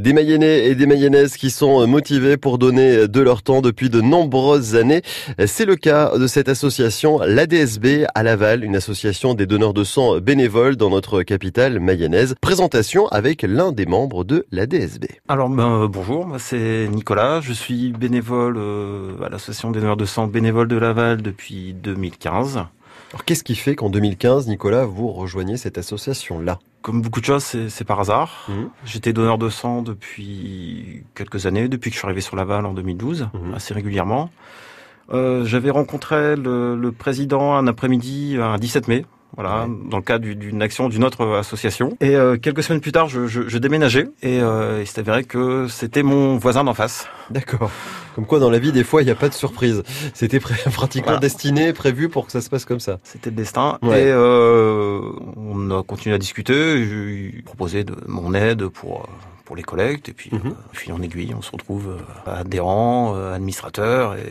Des Mayennais et des Mayennaises qui sont motivés pour donner de leur temps depuis de nombreuses années. C'est le cas de cette association, l'ADSB à Laval, une association des donneurs de sang bénévoles dans notre capitale mayonnaise. Présentation avec l'un des membres de l'ADSB. Alors ben, bonjour, moi c'est Nicolas, je suis bénévole euh, à l'association des donneurs de sang bénévoles de Laval depuis 2015. Alors qu'est-ce qui fait qu'en 2015, Nicolas, vous rejoignez cette association-là? Comme beaucoup de choses, c'est par hasard. Mmh. J'étais donneur de sang depuis quelques années, depuis que je suis arrivé sur Laval en 2012, Mmh. assez régulièrement. Euh, J'avais rencontré le, le président un après-midi, un 17 mai, voilà, dans le cadre du- d'une action d'une autre association. Et euh, quelques semaines plus tard, je, je, je déménageais et euh, il s'est avéré que c'était mon voisin d'en face. D'accord. Comme quoi, dans la vie, des fois, il n'y a pas de surprise. C'était pratiquement Voilà. destiné, prévu pour que ça se passe comme ça. C'était le destin. Ouais. Et euh, on a continué à discuter. Je lui ai proposé de mon aide pour euh, pour les collectes. Et puis, Mhm. euh, fil en aiguille, on se retrouve euh, adhérent, euh, administrateur et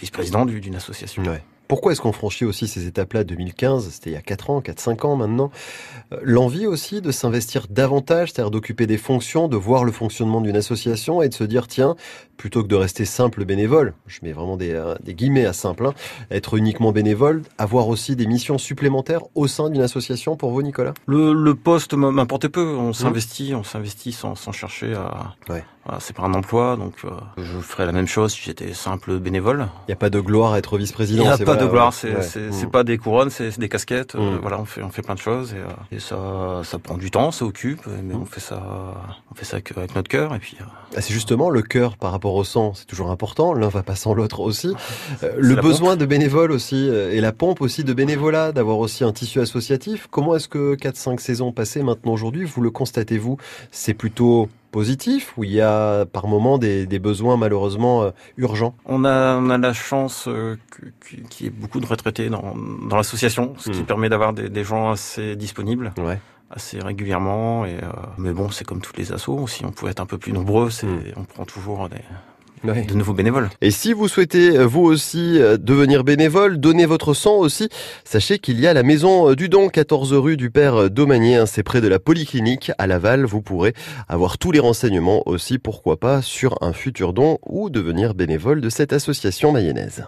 vice-président du- d'une association. Ouais. Pourquoi est-ce qu'on franchit aussi ces étapes-là 2015 C'était il y a 4 ans, 4-5 ans maintenant. Euh, L'envie aussi de s'investir davantage, c'est-à-dire d'occuper des fonctions, de voir le fonctionnement d'une association et de se dire, tiens, plutôt que de rester simple bénévole, je mets vraiment des, euh, des guillemets à simple, hein, être uniquement bénévole, avoir aussi des missions supplémentaires au sein d'une association pour vous, Nicolas? Le, le poste m'importait peu. On s'investit, on s'investit sans, sans chercher à. Ouais. Voilà, c'est pas un emploi, donc euh, je ferais la même chose si j'étais simple bénévole. Il n'y a pas de gloire à être vice-président. c'est pas de gloire, ouais. c'est Ouais. Mm. pas des couronnes, c'est des casquettes. euh, Mm. voilà, on fait on fait plein de choses et, euh, et ça ça prend du temps, ça occupe, mais Mm. on fait ça on fait ça avec notre cœur et puis. euh, Ah, C'est justement le cœur par rapport au sang, c'est toujours important. L'un va pas sans l'autre aussi. Euh, le besoin de bénévoles aussi euh, et la pompe aussi de bénévolat, d'avoir aussi un tissu associatif. Comment est-ce que 4-5 saisons passées maintenant aujourd'hui, vous le constatez-vous? C'est plutôt positif ou il y a par moment des, des besoins malheureusement euh, urgents? On a, on a la chance euh, qu'il y ait beaucoup de retraités dans, dans l'association, ce qui Mm. permet d'avoir des, des gens assez disponibles, Ouais. assez régulièrement. Et, euh, mais bon, c'est comme toutes les assos. Si on pouvait être un peu plus nombreux, c'est, Mm. on prend toujours des, Ouais. de nouveaux bénévoles. Et si vous souhaitez euh, vous aussi euh, devenir bénévole, donner votre sang aussi, sachez qu'il y a la maison euh, du don, 14 rue du Père Domanier, hein, c'est près de la polyclinique à Laval. Vous pourrez avoir tous les renseignements aussi, pourquoi pas, sur un futur don ou devenir bénévole de cette association mayonnaise.